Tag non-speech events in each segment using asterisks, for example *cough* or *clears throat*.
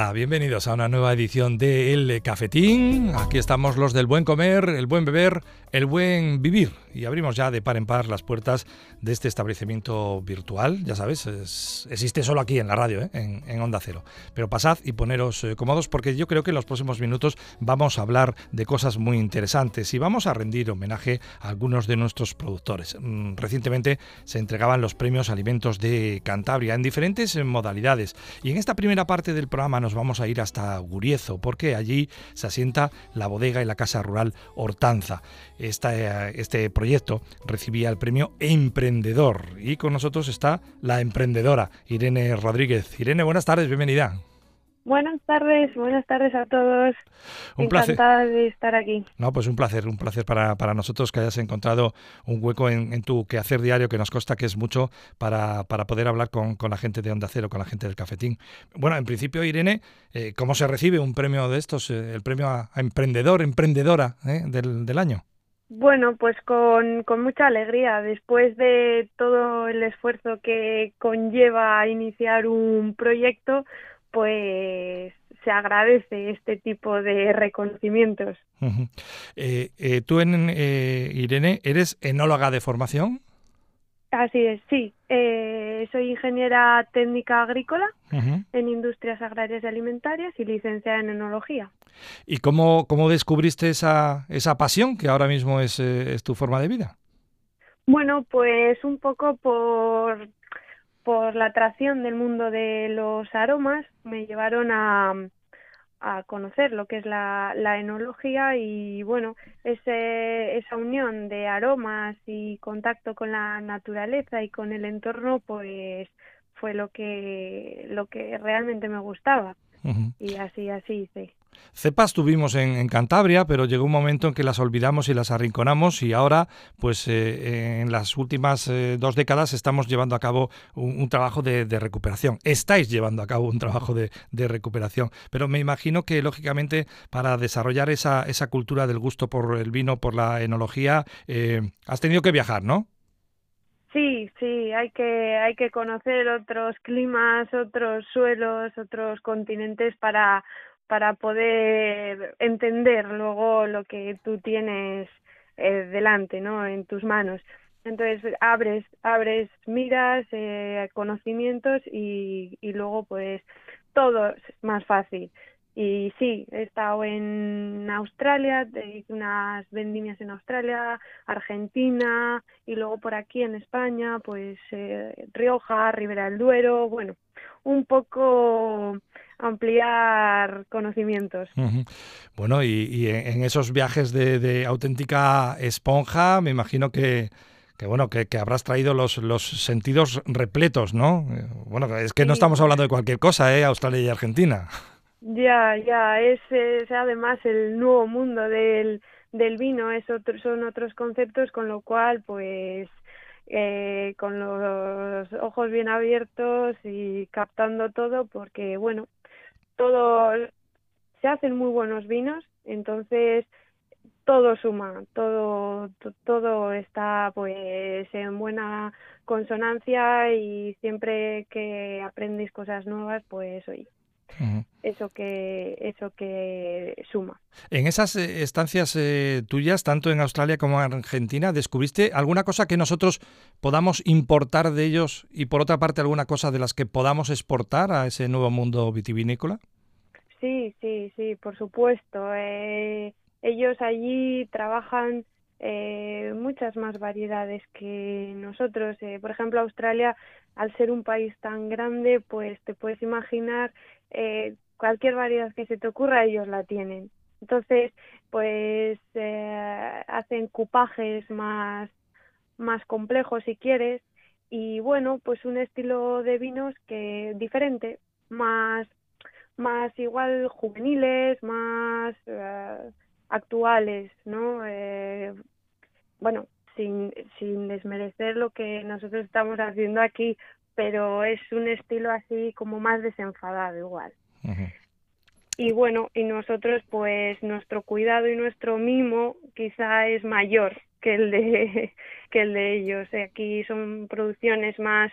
Hola, bienvenidos a una nueva edición de El Cafetín. Aquí estamos los del buen comer, el buen beber, el buen vivir. Y abrimos ya de par en par las puertas de este establecimiento virtual. Ya sabes, existe solo aquí en la radio, ¿eh? en, Onda Cero. Pero pasad y poneros eh, cómodos porque yo creo que en los próximos minutos vamos a hablar de cosas muy interesantes y vamos a rendir homenaje a algunos de nuestros productores. Mm, recientemente se entregaban los premios Alimentos de Cantabria en diferentes modalidades. Y en esta primera parte del programa nos vamos a ir hasta Guriezo, porque allí se asienta la bodega y la casa rural Hortanza. este proyecto recibía el premio Emprendedor y con nosotros está la emprendedora Irene Rodríguez. Irene, buenas tardes, bienvenida. Buenas tardes, buenas tardes a todos. Un Encantada de estar aquí. No, pues un placer, un placer para, para nosotros que hayas encontrado un hueco en, tu quehacer diario que nos consta que es mucho para, para poder hablar con, con, la gente de Onda Cero, con la gente del cafetín. Bueno, en principio, Irene, eh, ¿cómo se recibe un premio de estos, eh, el premio a, emprendedor, emprendedora eh, del, del año? Bueno, pues con, con, mucha alegría. Después de todo el esfuerzo que conlleva iniciar un proyecto, pues se agradece este tipo de reconocimientos. Eh, eh, tú, en, eh, Irene, eres enóloga de formación. Así es, sí. soy ingeniera técnica agrícola en industrias agrarias y alimentarias y licenciada en enología. ¿Y cómo, cómo descubriste esa, esa pasión que ahora mismo es, es tu forma de vida? Bueno, pues un poco por por la atracción del mundo de los aromas me llevaron a, a conocer lo que es la, la enología y bueno, ese, esa unión de aromas y contacto con la naturaleza y con el entorno pues fue lo que, lo que realmente me gustaba. Y así, así hice. Cepas tuvimos en, Cantabria, pero llegó un momento en que las olvidamos y las arrinconamos y ahora, pues eh, en las últimas eh, dos décadas estamos llevando a cabo un, trabajo de, recuperación. Estáis llevando a cabo un trabajo de, recuperación, pero me imagino que lógicamente para desarrollar esa, esa cultura del gusto por el vino, por la enología, eh, has tenido que viajar, ¿no? Sí, sí, hay que, hay que conocer otros climas, otros suelos, otros continentes para, para poder entender luego lo que tú tienes eh, delante, ¿no? En tus manos. Entonces abres, abres miras, eh, conocimientos y, y luego pues todo es más fácil. Y sí, he estado en Australia, unas vendimias en Australia, Argentina y luego por aquí en España, pues eh, Rioja, Ribera del Duero, bueno, un poco ampliar conocimientos. Bueno, y, en esos viajes de, auténtica esponja, me imagino que, que bueno, que, habrás traído los, los sentidos repletos, ¿no? Bueno, es que no estamos hablando de cualquier cosa, ¿eh? Australia y Argentina. Ya, ya, es, además el nuevo mundo del, del vino, es otro, son otros conceptos, con lo cual, pues, eh, con los ojos bien abiertos y captando todo, porque, bueno, todo, se hacen muy buenos vinos, entonces todo suma, todo, todo está pues en buena consonancia y siempre que aprendéis cosas nuevas, pues oye, eso que eso que suma. En esas eh, estancias eh, tuyas, tanto en Australia como en Argentina, ¿descubriste alguna cosa que nosotros podamos importar de ellos y por otra parte alguna cosa de las que podamos exportar a ese nuevo mundo vitivinícola? Sí, sí, sí, por supuesto. Eh, ellos allí trabajan muchas más variedades que nosotros. por ejemplo, Australia, al ser un país tan grande, pues te puedes imaginar eh, cualquier variedad que se te ocurra ellos la tienen. Entonces, pues eh, hacen cupajes más, más complejos si quieres y bueno, pues un estilo de vinos que diferente, más, más igual juveniles, más eh, actuales, ¿no? Eh, bueno, sin, sin desmerecer lo que nosotros estamos haciendo aquí, pero es un estilo así como más desenfadado igual. Y bueno, y nosotros pues nuestro cuidado y nuestro mimo quizá es mayor que el de *laughs* que el de ellos. Aquí son producciones más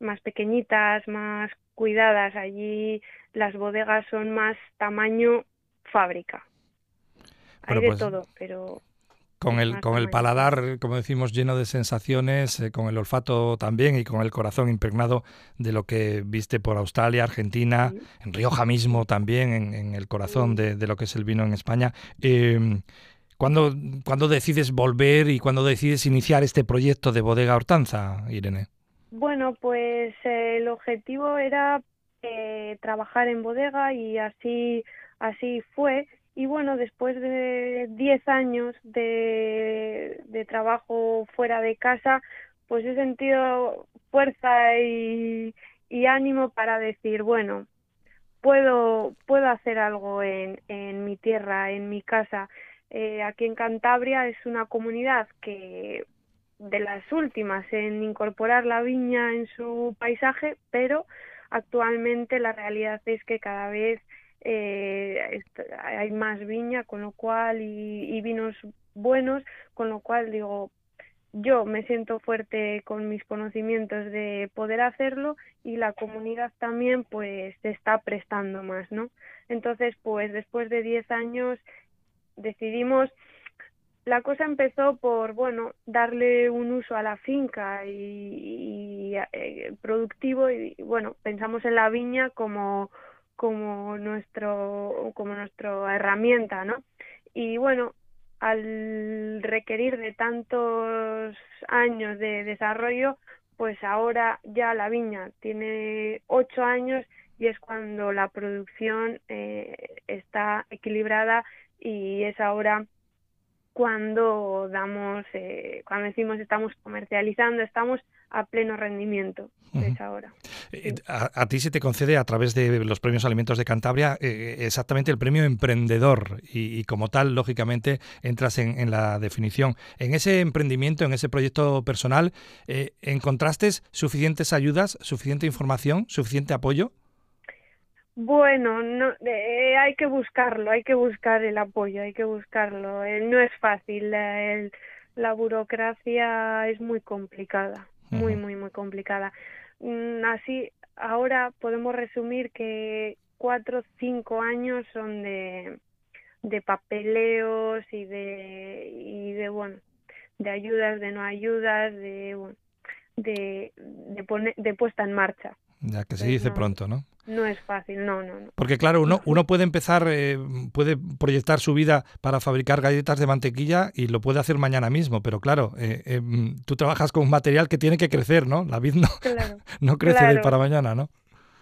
más pequeñitas, más cuidadas. Allí las bodegas son más tamaño fábrica. Hay pues todo, pero con el, con el paladar, como decimos, lleno de sensaciones, eh, con el olfato también y con el corazón impregnado de lo que viste por Australia, Argentina, en Rioja mismo también, en, el corazón de, lo que es el vino en España. Eh, ¿cuándo, decides volver y cuándo decides iniciar este proyecto de Bodega Hortanza, Irene? Bueno, pues el objetivo era eh, trabajar en bodega y así, así fue y bueno, después de 10 años de, de trabajo fuera de casa, pues he sentido fuerza y, y ánimo para decir, bueno, puedo, puedo hacer algo en, en mi tierra, en mi casa. Eh, aquí en Cantabria es una comunidad que de las últimas en incorporar la viña en su paisaje, pero actualmente la realidad es que cada vez eh, hay más viña, con lo cual, y, vinos buenos, con lo cual digo, yo me siento fuerte con mis conocimientos de poder hacerlo y la comunidad también pues se está prestando más, ¿no? Entonces, pues después de 10 años decidimos la cosa empezó por, bueno, darle un uso a la finca y, eh, productivo y, bueno, pensamos en la viña como como nuestro como nuestra herramienta no y bueno al requerir de tantos años de desarrollo pues ahora ya la viña tiene ocho años y es cuando la producción eh, está equilibrada y es ahora cuando damos, eh, cuando decimos estamos comercializando, estamos a pleno rendimiento. Es ahora. Eh, a, ti se te concede a través de los premios Alimentos de Cantabria eh, exactamente el premio emprendedor y, como tal, lógicamente, entras en, la definición. En ese emprendimiento, en ese proyecto personal, ¿encontraste suficientes ayudas, suficiente información, suficiente apoyo? Bueno, no, eh, hay que buscarlo, hay que buscar el apoyo, hay que buscarlo. Eh, no es fácil, la burocracia es muy complicada, muy, muy, muy complicada. Mm, así, ahora podemos resumir que cuatro o cinco años son de, de papeleos y de, y de, bueno, de ayudas, de no ayudas, de, bueno, de, de, de puesta en marcha. Ya que se dice pronto, ¿no? No es fácil, no, no, no. Porque claro, uno, uno puede empezar, eh, puede proyectar su vida para fabricar galletas de mantequilla y lo puede hacer mañana mismo, pero claro, eh, eh, tú trabajas con un material que tiene que crecer, ¿no? La vid no, *laughs* no crece de hoy para mañana, ¿no?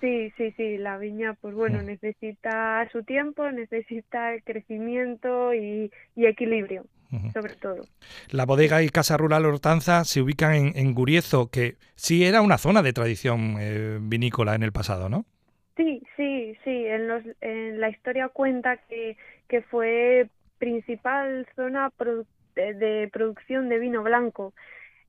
Sí, sí, sí, la viña, pues bueno, mm. necesita su tiempo, necesita crecimiento y, equilibrio, sobre todo. La bodega y casa rural Hortanza se ubican en, en Guriezo, que sí era una zona de tradición vinícola en el pasado, ¿no? Sí, sí, sí. En, los, en la historia cuenta que, que fue principal zona de, producción de vino blanco.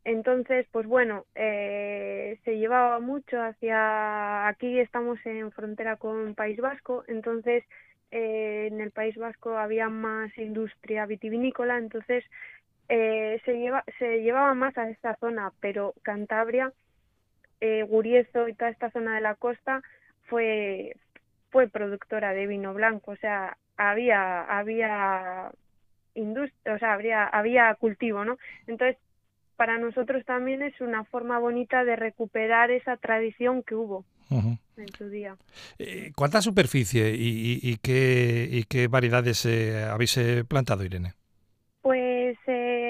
Entonces, pues bueno, eh, se llevaba mucho hacia... Aquí estamos en frontera con País Vasco, entonces eh, en el País Vasco había más industria vitivinícola, entonces eh, se, lleva, se llevaba más a esta zona, pero Cantabria, eh, Guriezo y toda esta zona de la costa fue fue productora de vino blanco, o sea, había había industria, o sea, habría había cultivo, ¿no? Entonces, para nosotros también es una forma bonita de recuperar esa tradición que hubo en su día. Eh, ¿Cuánta superficie y, y, qué, y qué variedades eh, habéis eh, plantado, Irene? Pues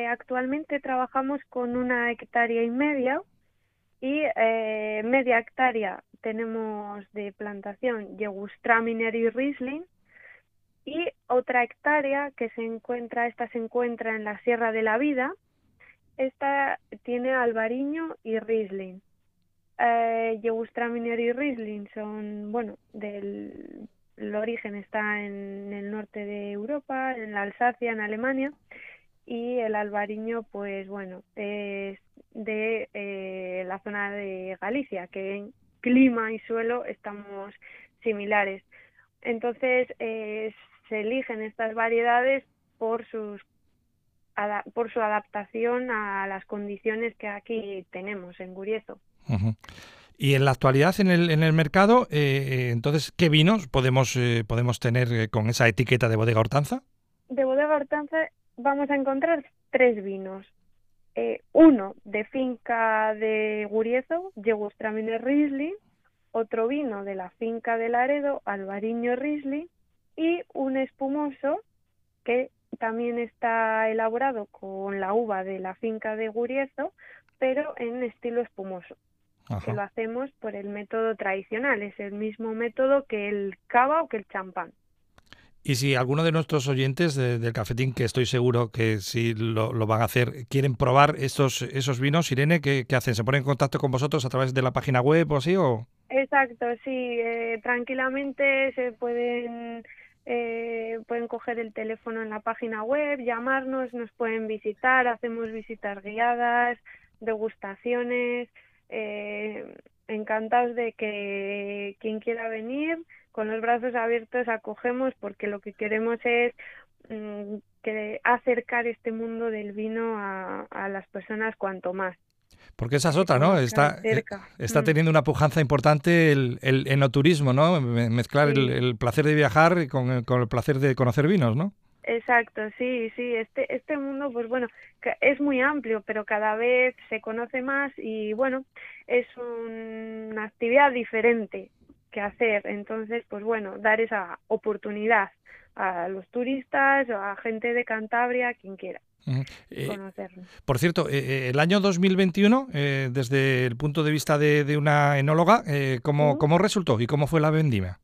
actualmente trabajamos con una hectárea y media y media hectárea tenemos de plantación Yegustraminer y Riesling y otra hectárea que se encuentra, esta se encuentra en la Sierra de la Vida, esta tiene albariño y Riesling. Eh, Yegustraminer y Riesling son, bueno, del el origen está en el norte de Europa, en la Alsacia, en Alemania, y el albariño, pues bueno, es de eh, la zona de Galicia, que clima y suelo estamos similares. Entonces eh, se eligen estas variedades por sus por su adaptación a las condiciones que aquí tenemos en Guriezo. Y en la actualidad en el, en el mercado, eh, entonces, ¿qué vinos podemos, podemos tener con esa etiqueta de bodega Hortanza? De bodega Hortanza vamos a encontrar tres vinos. uno de finca de Guriezo, Yegustraminer Riesling, otro vino de la finca de Laredo, Albariño Riesling, y un espumoso que también está elaborado con la uva de la finca de Guriezo, pero en estilo espumoso. Que lo hacemos por el método tradicional, es el mismo método que el cava o que el champán. Y si alguno de nuestros oyentes del cafetín, que estoy seguro que sí lo, van a hacer, quieren probar estos, esos vinos, Irene, ¿qué, hacen? ¿Se ponen en contacto con vosotros a través de la página web o así? O? Exacto, sí, eh, tranquilamente se pueden eh, pueden coger el teléfono en la página web, llamarnos, nos pueden visitar, hacemos visitas guiadas, degustaciones, eh, encantados de que quien quiera venir, con los brazos abiertos acogemos porque lo que queremos es mm, que acercar este mundo del vino a las personas cuanto más. Porque esa es otra, ¿no? Está, eh, está mm. teniendo una pujanza importante el, el enoturismo, ¿no? Mezclar el, placer de viajar con, el placer de conocer vinos, ¿no? Exacto, sí, sí. Este, este mundo, pues bueno, es muy amplio, pero cada vez se conoce más y bueno, es una actividad diferente que hacer. Entonces, pues bueno, dar esa oportunidad a los turistas o a gente de Cantabria, quien quiera. Eh, por cierto, eh, eh, el año 2021, desde el punto de vista de, una enóloga, ¿cómo, ¿cómo, resultó y cómo fue la vendimia?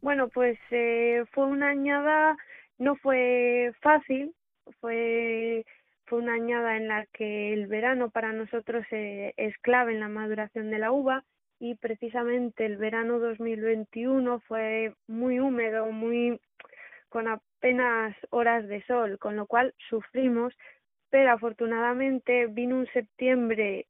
Bueno, pues fue una añada, no fue fácil, fue, fue una añada en la que el verano para nosotros es clave en la maduración de la uva y precisamente el verano 2021 fue muy húmedo, muy con apenas horas de sol, con lo cual sufrimos, pero afortunadamente vino un septiembre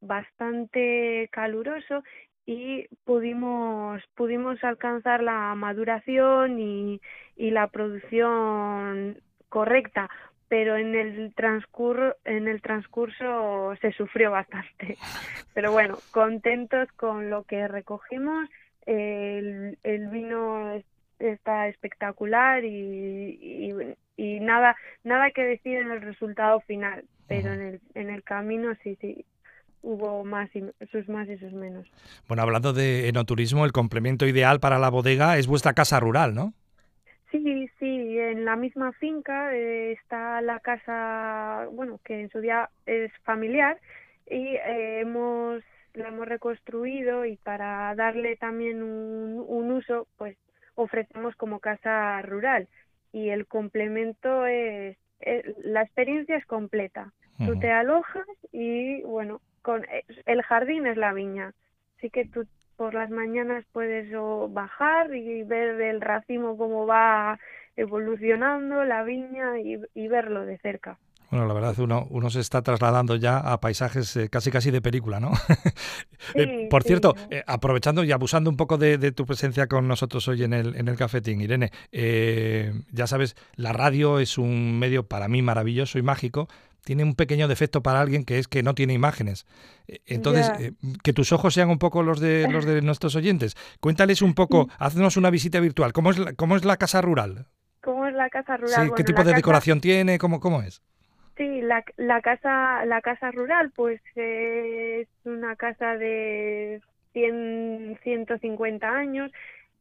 bastante caluroso y pudimos pudimos alcanzar la maduración y, y la producción correcta pero en el transcurso en el transcurso se sufrió bastante. *laughs* Pero bueno contentos con lo que recogimos el, el vino está espectacular y, y, nada nada que decir en el resultado final pero en el en el camino sí sí hubo más y sus más y sus menos. Bueno hablando de enoturismo el complemento ideal para la bodega es vuestra casa rural no sí sí en la misma finca eh, está la casa bueno que en su día es familiar y eh, hemos la hemos reconstruido y para darle también un, un uso pues ofrecemos como casa rural y el complemento es, la experiencia es completa. Tú te alojas y bueno, con el jardín es la viña, así que tú por las mañanas puedes bajar y ver el racimo cómo va evolucionando la viña y verlo de cerca. Bueno, la verdad, uno, uno se está trasladando ya a paisajes eh, casi casi de película, ¿no? *laughs* Eh, por cierto, eh, aprovechando y abusando un poco de, tu presencia con nosotros hoy en el, en el cafetín, Irene, ya sabes, la radio es un medio para mí maravilloso y mágico. Tiene un pequeño defecto para alguien que es que no tiene imágenes. Entonces, que tus ojos sean un poco los de los de nuestros oyentes. Cuéntales un poco, *laughs* haznos una visita virtual. ¿Cómo es la, cómo es la casa rural? ¿Cómo es la casa rural? ¿Qué tipo de decoración tiene? ¿Cómo, ¿Cómo es? Sí, la, la casa la casa rural pues es una casa de 100, 150 años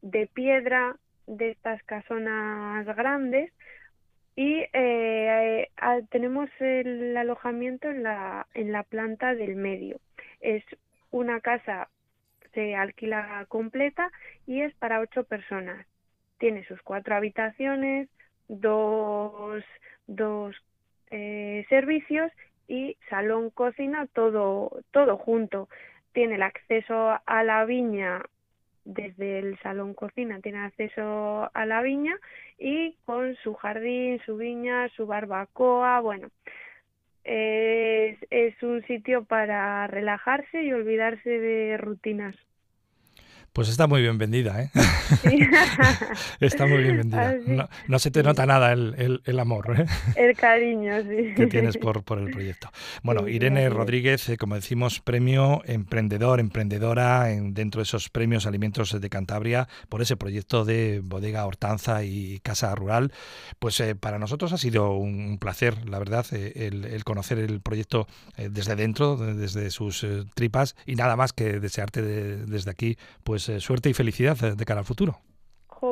de piedra de estas casonas grandes y eh, tenemos el alojamiento en la en la planta del medio. Es una casa se alquila completa y es para ocho personas. Tiene sus cuatro habitaciones dos dos eh, servicios y salón cocina todo todo junto. Tiene el acceso a la viña desde el salón cocina tiene acceso a la viña y con su jardín su viña su barbacoa bueno es, es un sitio para relajarse y olvidarse de rutinas Pues está muy bien vendida, ¿eh? *laughs* está muy bien vendida. Ah, no, se te nota nada el, el, amor, ¿eh? El cariño, sí. *laughs* Que tienes por, por el proyecto. Bueno, Irene Rodríguez, eh, como decimos, premio emprendedor, emprendedora en, dentro de esos premios Alimentos de Cantabria por ese proyecto de bodega, hortanza y casa rural. Pues eh, para nosotros ha sido un placer, la verdad, el, el, conocer el proyecto desde dentro, desde sus tripas y nada más que desearte desde aquí, pues eh, suerte y felicidad de cara al futuro.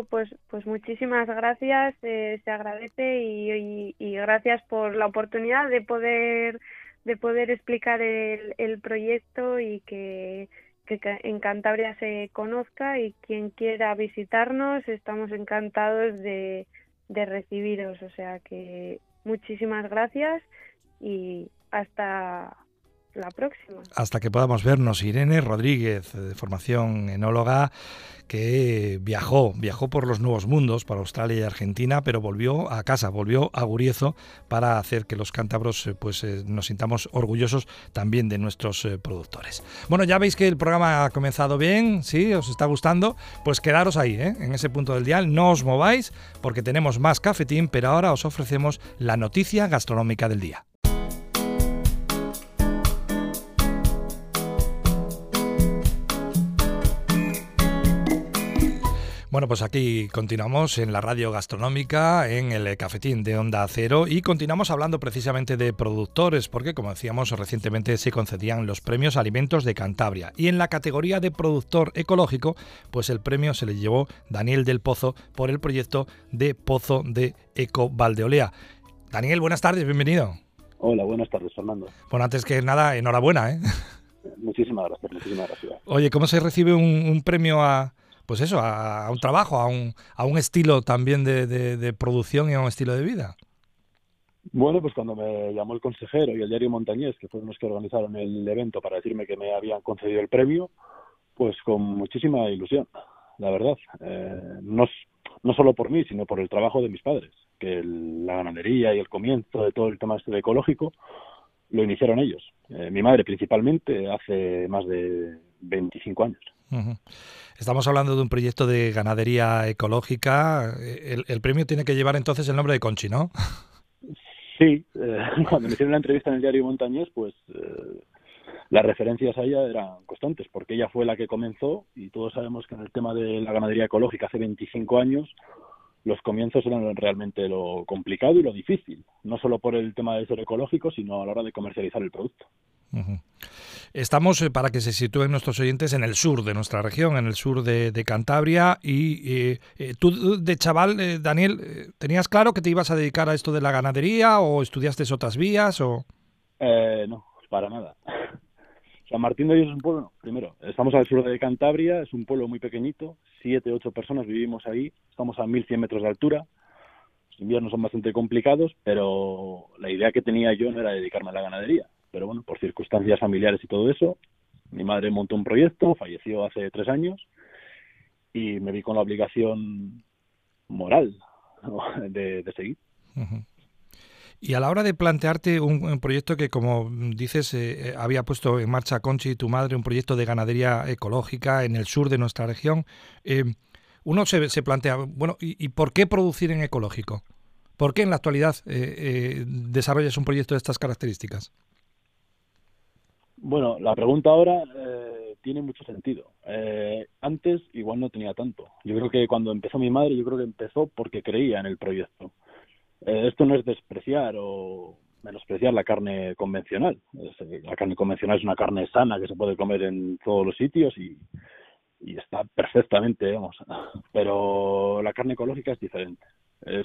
pues, pues muchísimas gracias, eh, se agradece y, gracias por la oportunidad de poder de poder explicar el, proyecto y que, en Cantabria se conozca y quien quiera visitarnos estamos encantados de, de recibiros. O sea que muchísimas gracias y hasta la próxima. Hasta que podamos vernos, Irene Rodríguez, de formación enóloga, que viajó, viajó por los nuevos mundos, para Australia y Argentina, pero volvió a casa, volvió a Guriezo para hacer que los cántabros eh, pues, eh, nos sintamos orgullosos también de nuestros eh, productores. Bueno, ya veis que el programa ha comenzado bien, ¿sí? ¿Os está gustando? Pues quedaros ahí, en ese punto del dial, no os mováis porque tenemos más cafetín, pero ahora os ofrecemos la noticia gastronómica del día. Bueno, pues aquí continuamos en la radio gastronómica, en el cafetín de Onda Cero y continuamos hablando precisamente de productores, porque como decíamos recientemente se concedían los premios Alimentos de Cantabria y en la categoría de productor ecológico, pues el premio se le llevó Daniel del Pozo por el proyecto de Pozo de Eco Valdeolea. Daniel, buenas tardes, bienvenido. Hola, buenas tardes, Fernando. Bueno, antes que nada, enhorabuena, ¿eh? Muchísimas gracias, muchísimas gracias. Oye, ¿cómo se recibe un premio a, pues eso, a, un trabajo, a un, a un estilo también de, de, producción y a un estilo de vida? Bueno, pues cuando me llamó el consejero y el diario Montañés, que fueron los que organizaron el evento para decirme que me habían concedido el premio, pues con muchísima ilusión, la verdad. Eh, no, no solo por mí, sino por el trabajo de mis padres, que la ganadería y el comienzo de todo el tema este ecológico lo iniciaron ellos. Eh, mi madre principalmente hace más de 25 años. Estamos hablando de un proyecto de ganadería ecológica. El, premio tiene que llevar entonces el nombre de Conchi, ¿no? Sí, eh, *laughs* cuando me hicieron la entrevista en el diario Montañés, pues eh, las referencias a ella eran constantes, porque ella fue la que comenzó y todos sabemos que en el tema de la ganadería ecológica hace 25 años los comienzos eran realmente lo complicado y lo difícil, no solo por el tema de ser ecológico, sino a la hora de comercializar el producto. Estamos, eh, para que se sitúen nuestros oyentes, en el sur de nuestra región, en el sur de, Cantabria. Y eh, eh, tú, de chaval, Daniel, ¿tenías claro que te ibas a dedicar a esto de la ganadería o estudiaste otras vías? o No, para nada. *laughs* San Martín de Dios es un pueblo, primero, estamos al sur de Cantabria, es un pueblo muy pequeñito, siete, ocho personas vivimos ahí, estamos a 1100 metros de altura, los inviernos son bastante complicados, pero la idea que tenía yo no era dedicarme a la ganadería, pero bueno, por circunstancias familiares y todo eso, mi madre montó un proyecto, falleció hace tres años y me vi con la obligación moral *laughs* de, seguir. Y a la hora de plantearte un, proyecto que, como dices, eh, eh, había puesto en marcha Conchi, tu madre, un proyecto de ganadería ecológica en el sur de nuestra región, eh, uno se, se, plantea, bueno, ¿y, por qué producir en ecológico? ¿Por qué en la actualidad desarrollas un proyecto de estas características? Bueno, la pregunta ahora eh, tiene mucho sentido. Eh, antes igual no tenía tanto. Yo creo que cuando empezó mi madre, yo creo que empezó porque creía en el proyecto. Eh, esto no es despreciar o menospreciar la carne convencional. la carne convencional es una carne sana que se puede comer en todos los sitios y, y está perfectamente, vamos. *laughs* Pero la carne ecológica es diferente,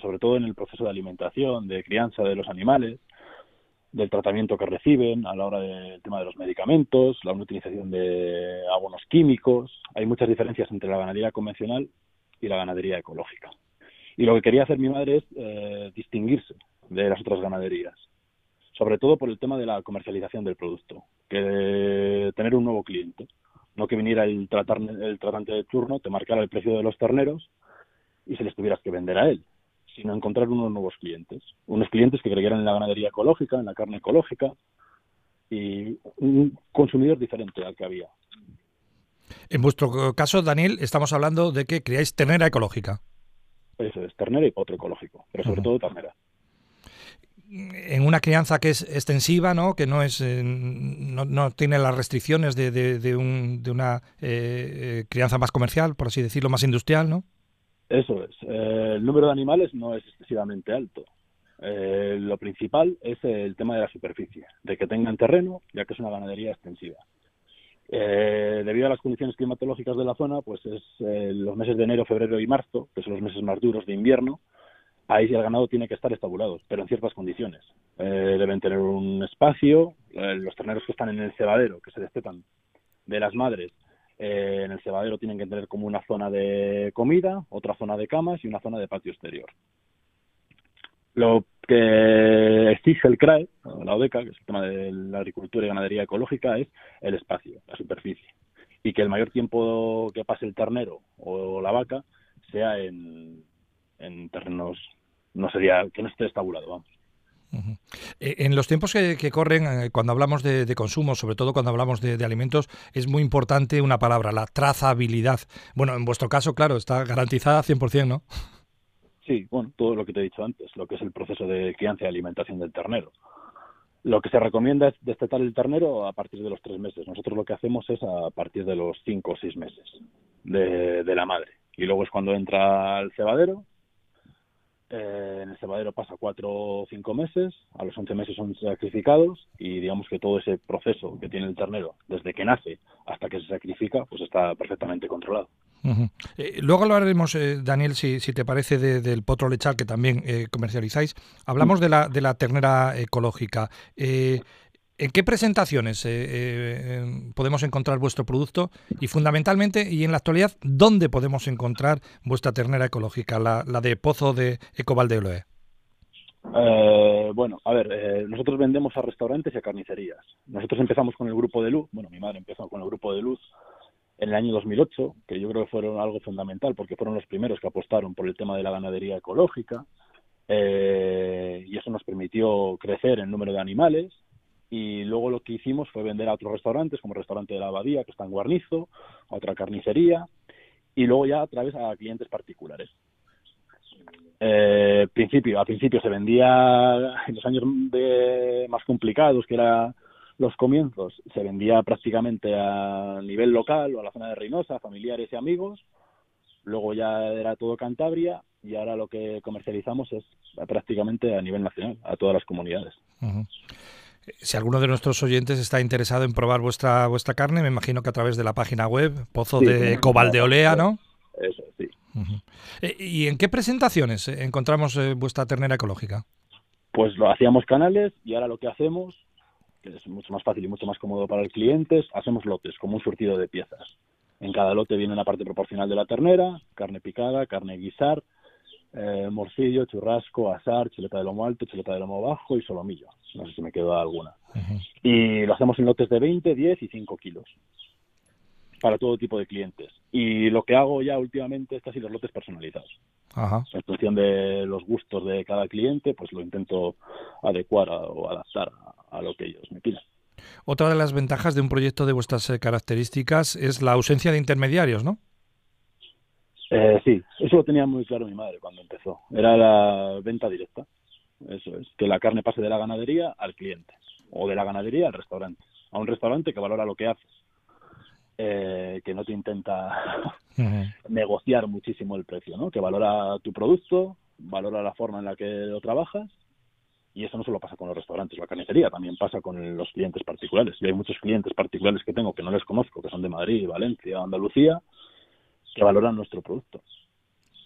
sobre todo en el proceso de alimentación, de crianza de los animales del tratamiento que reciben a la hora del tema de los medicamentos, la utilización de abonos químicos. Hay muchas diferencias entre la ganadería convencional y la ganadería ecológica. Y lo que quería hacer mi madre es eh, distinguirse de las otras ganaderías, sobre todo por el tema de la comercialización del producto, que tener un nuevo cliente, no que viniera el, tratar, el tratante de turno, te marcara el precio de los terneros y se les tuvieras que vender a él sino encontrar unos nuevos clientes, unos clientes que creyeran en la ganadería ecológica, en la carne ecológica y un consumidor diferente al que había. En vuestro caso, Daniel, estamos hablando de que criáis ternera ecológica. Eso es, ternera y potro ecológico, pero sobre todo ternera en una crianza que es extensiva, ¿no? que no es eh, no, tiene las restricciones de, de, un, de una eh, crianza más comercial, por así decirlo, más industrial, ¿no? Eso es. Eh, el número de animales no es excesivamente alto. lo principal es el tema de la superficie, de que tengan terreno, ya que es una ganadería extensiva. debido a las condiciones climatológicas de la zona, pues es los meses de enero, febrero y marzo, que son los meses más duros de invierno, ahí el ganado tiene que estar estabulado, pero en ciertas condiciones. Eh, deben tener un espacio, eh, los terneros que están en el cebadero, que se destetan de las madres, eh, en el cebadero tienen que tener como una zona de comida, otra zona de camas y una zona de patio exterior. Lo que exige el CRAE, la ODECA, que es el tema de la agricultura y ganadería ecológica, es el espacio, la superficie. Y que el mayor tiempo que pase el ternero o la vaca sea en, en terrenos no sería que no esté estabulado, vamos. Eh, en los tiempos que, corren, eh, cuando hablamos de, consumo, sobre todo cuando hablamos de, alimentos, es muy importante una palabra, la trazabilidad. Bueno, en vuestro caso, claro, está garantizada 100%, ¿no? Sí, bueno, todo lo que te he dicho antes, lo que es el proceso de crianza y alimentación del ternero. Lo que se recomienda es destetar el ternero a partir de los tres meses. Nosotros lo que hacemos es a partir de los cinco o seis meses de, de la madre. Y luego es cuando entra al cebadero, eh, en el cebadero pasa cuatro o cinco meses, a los once meses son sacrificados y digamos que todo ese proceso que tiene el ternero desde que nace hasta que se sacrifica, pues está perfectamente controlado. Eh, luego hablaremos, eh, Daniel, si, te parece, del potro lechal que también comercializáis. Hablamos de, la, de la ternera ecológica. ¿En qué presentaciones eh, eh, podemos encontrar vuestro producto? Y fundamentalmente, y en la actualidad, ¿dónde podemos encontrar vuestra ternera ecológica, la, de Pozo de Ecovaldeoloe? Eh, bueno, a ver, eh, nosotros vendemos a restaurantes y a carnicerías. Nosotros empezamos con el grupo de luz, bueno, mi madre empezó con el grupo de luz en el año 2008, que yo creo que fueron algo fundamental porque fueron los primeros que apostaron por el tema de la ganadería ecológica y eso nos permitió crecer en número de animales y luego lo que hicimos fue vender a otros restaurantes, como el restaurante de la Abadía, que está en Guarnizo, a otra carnicería, y luego ya a través a clientes particulares. Eh, principio, a principio se vendía en los años de, más complicados, que eran los comienzos, se vendía prácticamente a nivel local o a la zona de Reynosa, familiares y amigos. Luego ya era todo Cantabria y ahora lo que comercializamos es prácticamente a nivel nacional, a todas las comunidades. Si alguno de nuestros oyentes está interesado en probar vuestra vuestra carne, me imagino que a través de la página web, Pozo de Cobaldeolea, ¿no? Eso, sí. Eh, ¿Y en qué presentaciones encontramos eh, vuestra ternera ecológica? Pues lo hacíamos canales y ahora lo que hacemos, que es mucho más fácil y mucho más cómodo para el cliente, hacemos lotes, como un surtido de piezas. En cada lote viene una parte proporcional de la ternera, carne picada, carne guisar, eh, morcillo, churrasco, asar, chuleta de lomo alto, chuleta de lomo bajo y solomillo. No sé si me quedó alguna. Y lo hacemos en lotes de 20, 10 y 5 kilos para todo tipo de clientes. Y lo que hago ya últimamente es casi los lotes personalizados. En función de los gustos de cada cliente, pues lo intento adecuar o adaptar a, lo que ellos me pidan. Otra de las ventajas de un proyecto de vuestras eh, características es la ausencia de intermediarios, ¿no? Eh, sí, eso lo tenía muy claro mi madre cuando empezó. Era la venta directa. Eso es, que la carne pase de la ganadería al cliente o de la ganadería al restaurante. A un restaurante que valora lo que haces, eh, que no te intenta *laughs* negociar muchísimo el precio, ¿no? Que valora tu producto, valora la forma en la que lo trabajas y eso no solo pasa con los restaurantes, la carnicería también pasa con los clientes particulares. Y hay muchos clientes particulares que tengo que no les conozco, que son de Madrid, Valencia, Andalucía, que valoran nuestro producto.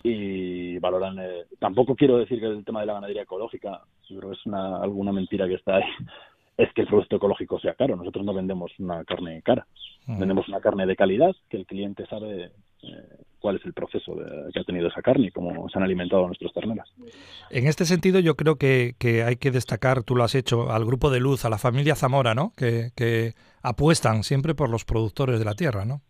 Y valoran, eh, tampoco quiero decir que el tema de la ganadería ecológica, yo creo que es una, alguna mentira que está ahí, *laughs* es que el producto ecológico sea caro. Nosotros no vendemos una carne cara, mm. vendemos una carne de calidad que el cliente sabe eh, cuál es el proceso que ha tenido esa carne y cómo se han alimentado nuestros terneras. En este sentido, yo creo que, que, hay que destacar, tú lo has hecho, al grupo de Luz, a la familia Zamora, ¿no? Que, que apuestan siempre por los productores de la tierra, ¿no?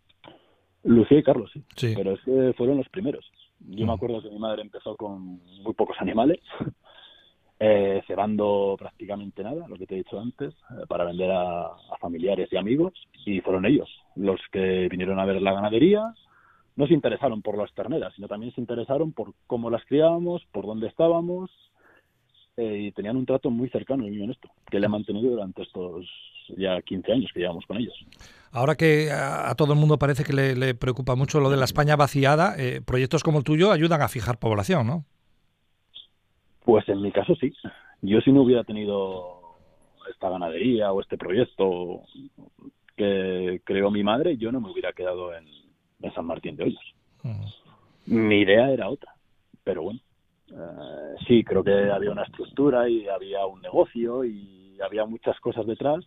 Lucía y Carlos, sí. Pero es que fueron los primeros. Yo me mm. acuerdo que mi madre empezó con muy pocos animales, *laughs* eh, cebando prácticamente nada, lo que te he dicho antes, eh, para vender a, familiares y amigos, y fueron ellos Los que vinieron a ver la ganadería no se interesaron por las terneras, sino también se interesaron por cómo las criábamos, por dónde estábamos, eh, y tenían un trato muy cercano y muy honesto, que le he mantenido durante estos ya 15 años que llevamos con ellos. Ahora que a, todo el mundo parece que le, preocupa mucho lo de la España vaciada, eh, proyectos como el tuyo ayudan a fijar población, ¿no? Pues en mi caso sí. Yo si no hubiera tenido esta ganadería o este proyecto que creó mi madre, yo no me hubiera quedado en, San Martín de Hoyos. Mi idea era otra, pero bueno, eh, sí, creo que había una estructura y había un negocio y había muchas cosas detrás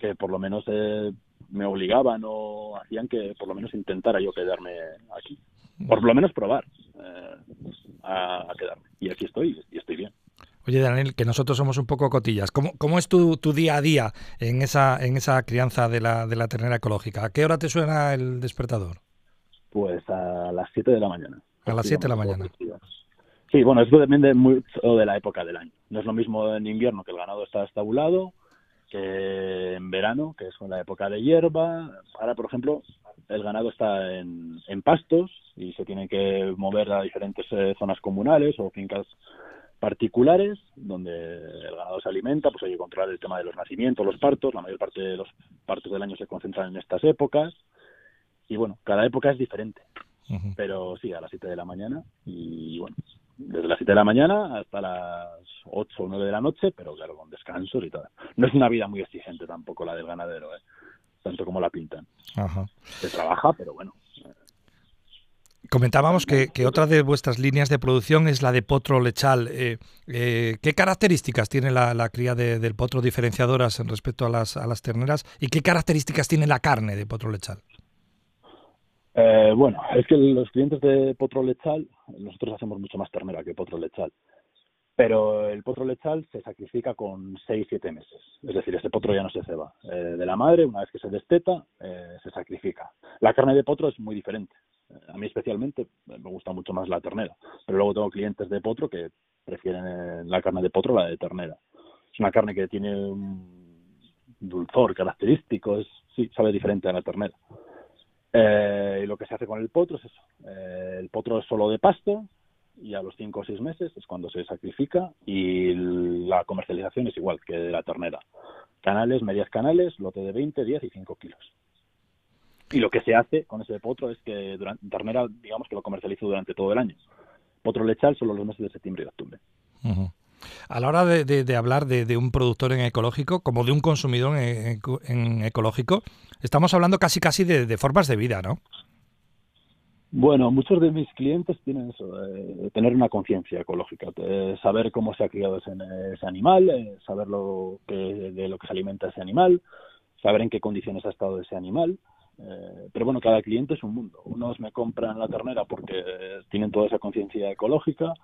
que por lo menos eh, me obligaban o hacían que por lo menos intentara yo quedarme aquí. Por lo menos probar eh, a, quedarme. Y aquí estoy y estoy bien. Oye, Daniel, que nosotros somos un poco cotillas. ¿Cómo, cómo es tu, tu, día a día en esa, en esa crianza de la, de la ternera ecológica? ¿A qué hora te suena el despertador? Pues a las 7 de la mañana. A las 7 de la mañana. Sí, bueno, esto depende mucho de la época del año. No es lo mismo en invierno que el ganado está estabulado que en verano, que es con la época de hierba. Ahora, por ejemplo, el ganado está en, en pastos y se tiene que mover a diferentes eh, zonas comunales o fincas particulares donde el ganado se alimenta, pues hay que controlar el tema de los nacimientos, los partos, la mayor parte de los partos del año se concentran en estas épocas y bueno, cada época es diferente, pero sí, a las 7 de la mañana y bueno, desde las 7 de la mañana hasta las 8 o 9 de la noche, pero claro, con descansos y todo. No es una vida muy exigente tampoco la del ganadero, ¿eh? tanto como la pintan. Se trabaja, pero bueno, Comentábamos que, otra de vuestras líneas de producción es la de potro lechal. Eh, eh, ¿Qué características tiene la, cría del potro diferenciadoras en respecto a las, a las terneras y qué características tiene la carne de potro lechal? Eh, bueno, es que los clientes de potro lechal, nosotros hacemos mucho más ternera que potro lechal, pero el potro lechal se sacrifica con 6-7 meses, es decir, ese potro ya no se ceba. de la madre, una vez que se desteta, se sacrifica. La carne de potro es muy diferente a mí especialmente me gusta mucho más la ternera, pero luego tengo clientes de potro que prefieren la carne de potro la de ternera. Es una carne que tiene un dulzor característico, es, sí, sabe diferente a la ternera. Eh, y lo que se hace con el potro es eso. Eh, el potro es solo de pasto y a los 5 o 6 meses es cuando se sacrifica y la comercialización es igual que de la ternera. Canales, medias canales, lote de 20, 10 y 5 kilos. Y lo que se hace con ese potro es que durante, ternera, digamos que lo comercializo durante todo el año. Potro lechal solo los meses de septiembre y octubre. A la hora de, hablar de, un productor en ecológico, como de un consumidor en, ecológico, estamos hablando casi casi de, formas de vida, ¿no? Bueno, muchos de mis clientes tienen eso, tener una conciencia ecológica, saber cómo se ha criado ese, ese animal, eh, saber lo que, de lo que se alimenta ese animal, saber en qué condiciones ha estado ese animal, eh, pero bueno, cada cliente es un mundo. Unos me compran la ternera porque tienen toda esa conciencia ecológica,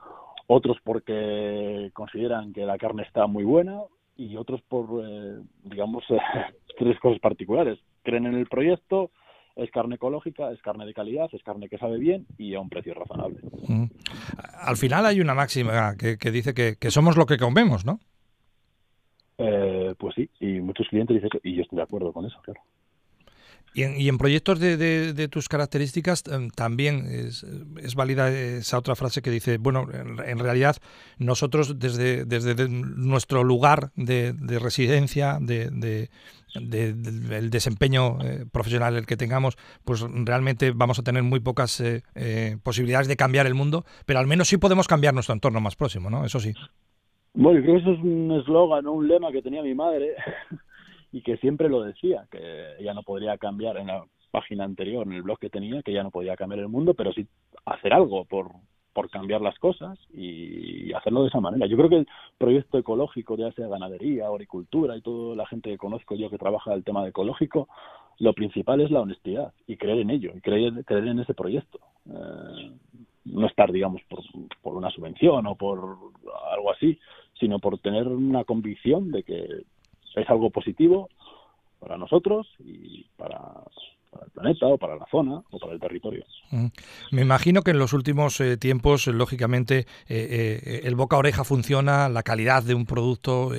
otros porque consideran que la carne está muy buena y otros por, eh, digamos, *laughs* tres cosas particulares. Creen en el proyecto, es carne ecológica, es carne de calidad, es carne que sabe bien y a un precio razonable. Mm. Al final hay una máxima que, dice que, somos lo que comemos, ¿no? Eh, pues sí, y muchos clientes dicen y yo estoy de acuerdo con eso, claro. Y en, proyectos de, tus características em, también es, válida esa otra frase que dice, bueno, en, realidad nosotros desde, nuestro lugar de, residencia, de, del desempeño eh, profesional el que tengamos, pues realmente vamos a tener muy pocas eh, eh, posibilidades de cambiar el mundo, pero al menos sí podemos cambiar nuestro entorno más próximo, ¿no? Eso sí. Bueno, creo que eso es un eslogan, un lema que tenía mi madre y que siempre lo decía, que ella no podría cambiar en la página anterior, en el blog que tenía, que ya no podía cambiar el mundo, pero sí hacer algo por, por cambiar las cosas y hacerlo de esa manera. Yo creo que el proyecto ecológico, ya sea ganadería, agricultura y toda la gente que conozco yo que trabaja el tema de ecológico, lo principal es la honestidad y creer en ello, y creer, creer en ese proyecto. Eh, no estar, digamos, por, por una subvención o por algo así, sino por tener una convicción de que es algo positivo para nosotros y para, para el planeta o para la zona o para el territorio. Me imagino que en los últimos eh, tiempos, lógicamente, eh, eh, el boca a oreja funciona, la calidad de un producto,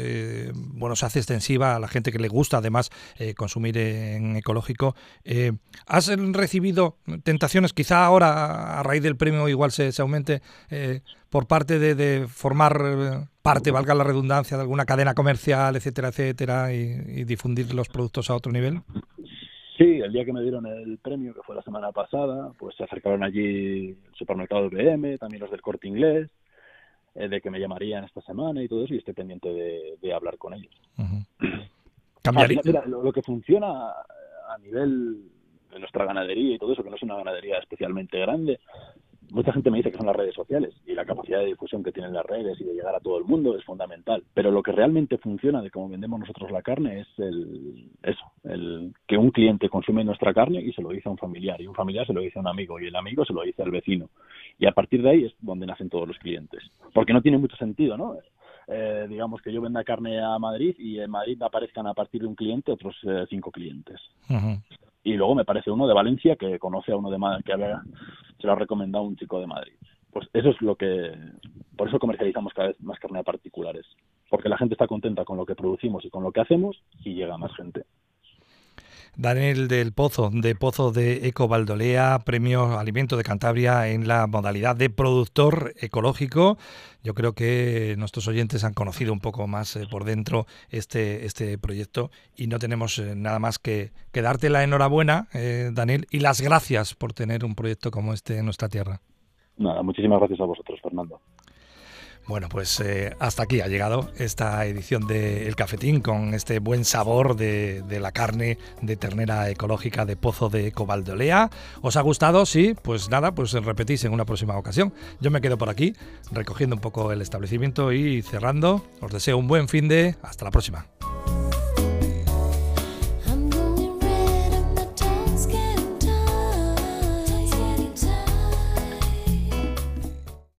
bueno, se hace extensiva a la gente que le gusta, además, consumir en ecológico. ¿Has recibido tentaciones? Quizá ahora, a raíz del premio, igual se, aumente por parte de, formar parte, valga la redundancia, de alguna cadena comercial, etcétera, etcétera, y difundir los productos a otro nivel. Sí, el día que me dieron el premio, que fue la semana pasada, pues se acercaron allí el supermercado BM, también los del Corte Inglés, eh, de que me llamarían esta semana y todo eso, y estoy pendiente de, hablar con ellos. *clears throat* lo, que funciona a nivel de nuestra ganadería y todo eso, que no es una ganadería especialmente grande, mucha gente me dice que son las redes sociales y la capacidad de difusión que tienen las redes y de llegar a todo el mundo es fundamental. Pero lo que realmente funciona de cómo vendemos nosotros la carne es el, eso, el que un cliente consume nuestra carne y se lo dice a un familiar y un familiar se lo dice a un amigo y el amigo se lo dice al vecino. Y a partir de ahí es donde nacen todos los clientes. Porque no tiene mucho sentido, ¿no? Eh, digamos que yo venda carne a Madrid y en Madrid aparezcan a partir de un cliente otros eh, cinco clientes y luego me parece uno de Valencia que conoce a uno de Madrid, que había, se lo ha recomendado un chico de Madrid. Pues eso es lo que, por eso comercializamos cada vez más carne particulares, porque la gente está contenta con lo que producimos y con lo que hacemos y llega más gente. Daniel del Pozo, de Pozo de Eco Valdolea, Premio Alimento de Cantabria en la modalidad de productor ecológico. Yo creo que nuestros oyentes han conocido un poco más eh, por dentro este, este proyecto y no tenemos eh, nada más que, darte la enhorabuena, eh, Daniel, y las gracias por tener un proyecto como este en nuestra tierra. Nada, muchísimas gracias a vosotros, Fernando. Bueno, pues eh, hasta aquí ha llegado esta edición de El Cafetín con este buen sabor de, la carne de ternera ecológica de Pozo de Cobaldolea. ¿Os ha gustado? Sí, pues nada, pues repetís en una próxima ocasión. Yo me quedo por aquí recogiendo un poco el establecimiento y cerrando. Os deseo un buen fin de... Hasta la próxima.